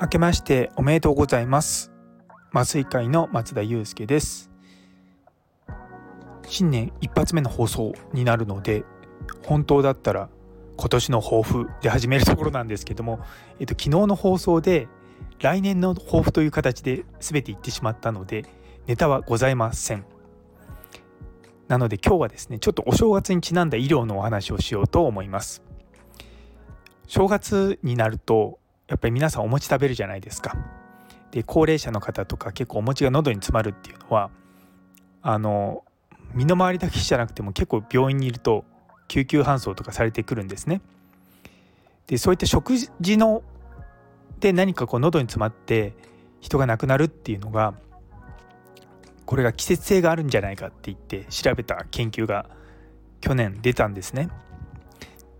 明けましておめでとうございます。麻酔会の松田祐介です。新年一発目の放送になるので本当だったら今年の抱負で始めるところなんですけども、えっと、昨日の放送で来年の抱負という形で全て言ってしまったのでネタはございません。なので今日はですねちょっとお正月にちなんだ医療のお話をしようと思います。正月になるとやっぱり皆さんお餅食べるじゃないですか。で高齢者の方とか結構お餅が喉に詰まるっていうのはあの身の回りだけじゃなくても結構病院にいると救急搬送とかされてくるんですね。でそういった食事ので何かこう喉に詰まって人が亡くなるっていうのがこれが季節性があるんじゃないかって言って調べた研究が去年出たんですね。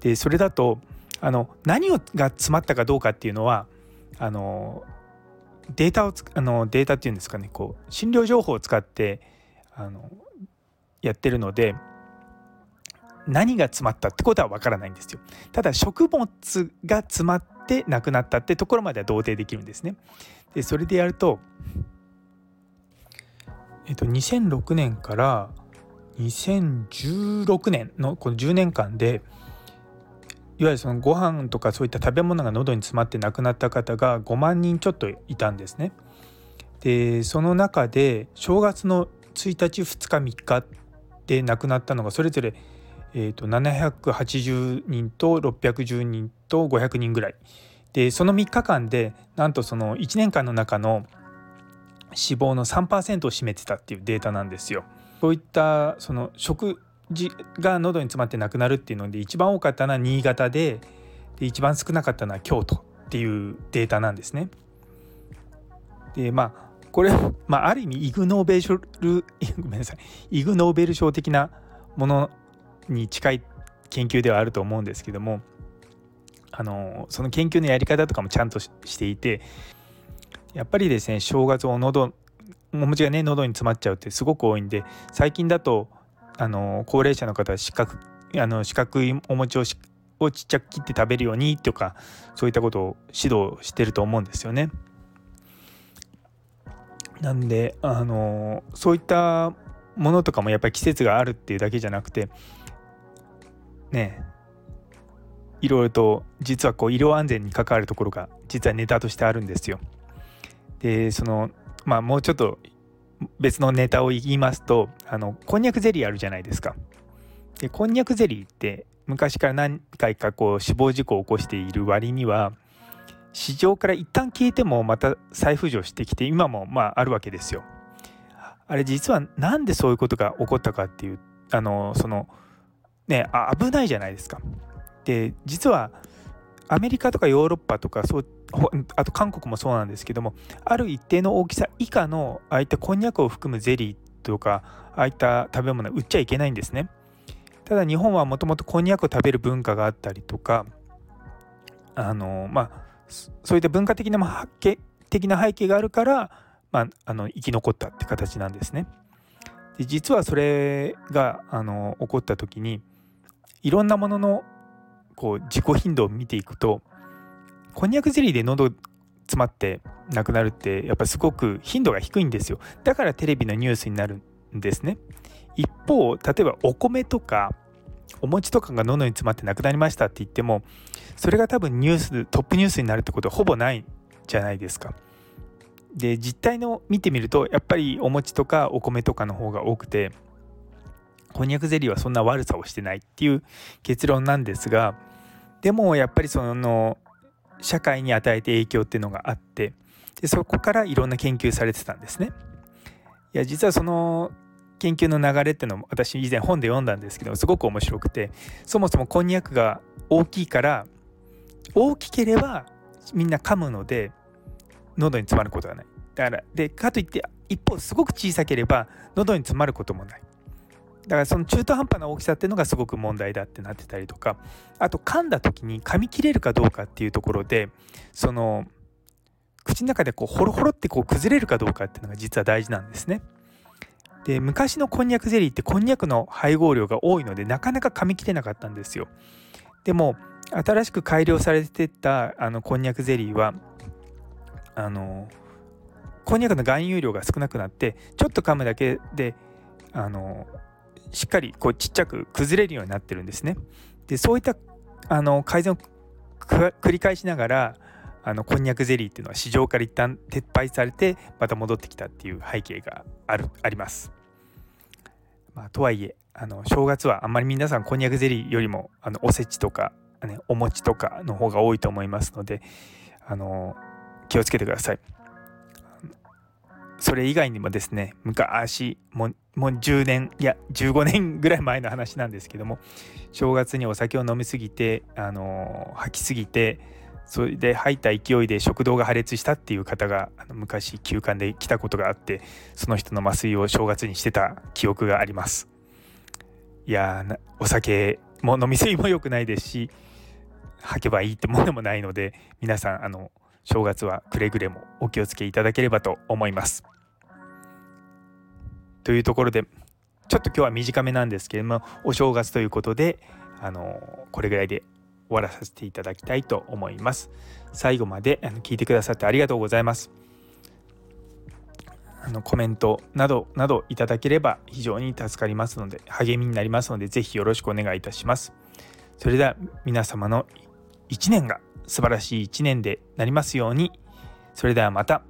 でそれだとあの何が詰まったかどうかっていうのはあのデータをあのデータっていうんですかねこう診療情報を使ってあのやってるので何が詰まったってことはわからないんですよ。ただ食物が詰まってなくなったってところまでは同定できるんですね。でそれでやるとえっと、2006年から2016年のこの10年間でいわゆるそのご飯とかそういった食べ物が喉に詰まって亡くなった方が5万人ちょっといたんですね。でその中で正月の1日2日3日で亡くなったのがそれぞれ、えー、と780人と610人と500人ぐらいでその3日間でなんとその1年間の中の死亡の3%を占めてたっていうデータなんですよ。そういったその食事が喉に詰まってなくなるっていうので一番多かったのは新潟でで一番少なかったのは京都っていうデータなんですね。でまあこれ、まあ、ある意味イグ・ノーベル賞 ごめんなさいイグ・ノーベル賞的なものに近い研究ではあると思うんですけどもあのその研究のやり方とかもちゃんとしていてやっぱりですね正月を喉お餅がね喉に詰まっちゃうってすごく多いんで最近だとあの高齢者の方は四角あの四角いお餅ををちっちゃく切って食べるようにとかそういったことを指導してると思うんですよね。なんであのそういったものとかもやっぱり季節があるっていうだけじゃなくてねいろいろと実はこう医療安全に関わるところが実はネタとしてあるんですよ。でそのまあもうちょっと別のネタを言いますとあのこんにゃくゼリーあるじゃないですか。でこんにゃくゼリーって昔から何回かこう死亡事故を起こしている割には市場から一旦消えてもまた再浮上してきて今もまああるわけですよ。あれ実は何でそういうことが起こったかっていうあのそのね危ないじゃないですか。で実はアメリカとかヨーロッパとかそうあと韓国もそうなんですけどもある一定の大きさ以下のああいったこんにゃくを含むゼリーとかああいった食べ物は売っちゃいけないんですね。ただ日本はもともとこんにゃくを食べる文化があったりとかあのまあそういった文化的な発見的な背景があるから、まあ、あの生き残ったって形なんですね。で実はそれがあの起こった時にいろんなもののこう自己頻度を見ていくとこんにゃくゼリーで喉詰まって亡くなるってやっぱすごく頻度が低いんですよ。だからテレビのニュースになるんですね。一方例えばお米とかお餅とかが喉に詰まって亡くなりましたって言ってもそれが多分ニューストップニュースになるってことはほぼないじゃないですか。で実態の見てみるとやっぱりお餅とかお米とかの方が多くてこんにゃくゼリーはそんな悪さをしてないっていう結論なんですがでもやっぱりその社会に与えて影響っていうのがあってでそこからいろんな研究されてたんですね。いや実はその研究の流れっていうのも私以前本で読んだんですけどすごく面白くてそもそもこんにゃくが大きいから大きければみんな噛むので喉に詰まることがない。だからでかといって一方すごく小さければ喉に詰まることもない。だからその中途半端な大きさっていうのがすごく問題だってなってたりとかあと噛んだ時に噛み切れるかどうかっていうところでその口の中でこうホロホロってこう崩れるかどうかっていうのが実は大事なんですね。で昔のこんにゃくゼリーってこんにゃくの配合量が多いのでなかなか噛み切れなかったんですよでも新しく改良されてったあのこんにゃくゼリーはあのこんにゃくの含有量が少なくなってちょっと噛むだけであのしっかりこうちっちゃく崩れるようになってるんですね。でそういったあの改善を繰り返しながらあのこんにゃくゼリーっていうのは市場から一旦撤廃されてまた戻ってきたっていう背景があるあります。まあ、とはいえあの正月はあんまり皆さんこんにゃくゼリーよりもあのおせちとか、ね、お餅とかの方が多いと思いますのであの気をつけてください。それ以外にもですね昔ももう10年いや15年ぐらい前の話なんですけども正月にお酒を飲みすぎてあの吐きすぎてそれで吐いた勢いで食道が破裂したっていう方があの昔休館で来たことがあってその人の麻酔を正月にしてた記憶がありますいやお酒も飲み過ぎも良くないですし吐けばいいってものでもないので皆さんあの正月はくれぐれもお気をつけいただければと思います。というところでちょっと今日は短めなんですけれどもお正月ということであのこれぐらいで終わらさせていただきたいと思います。最後まで聞いてくださってありがとうございます。あのコメントなどなどいただければ非常に助かりますので励みになりますのでぜひよろしくお願いいたします。それでは皆様の1年が素晴らしい1年でなりますようにそれではまた。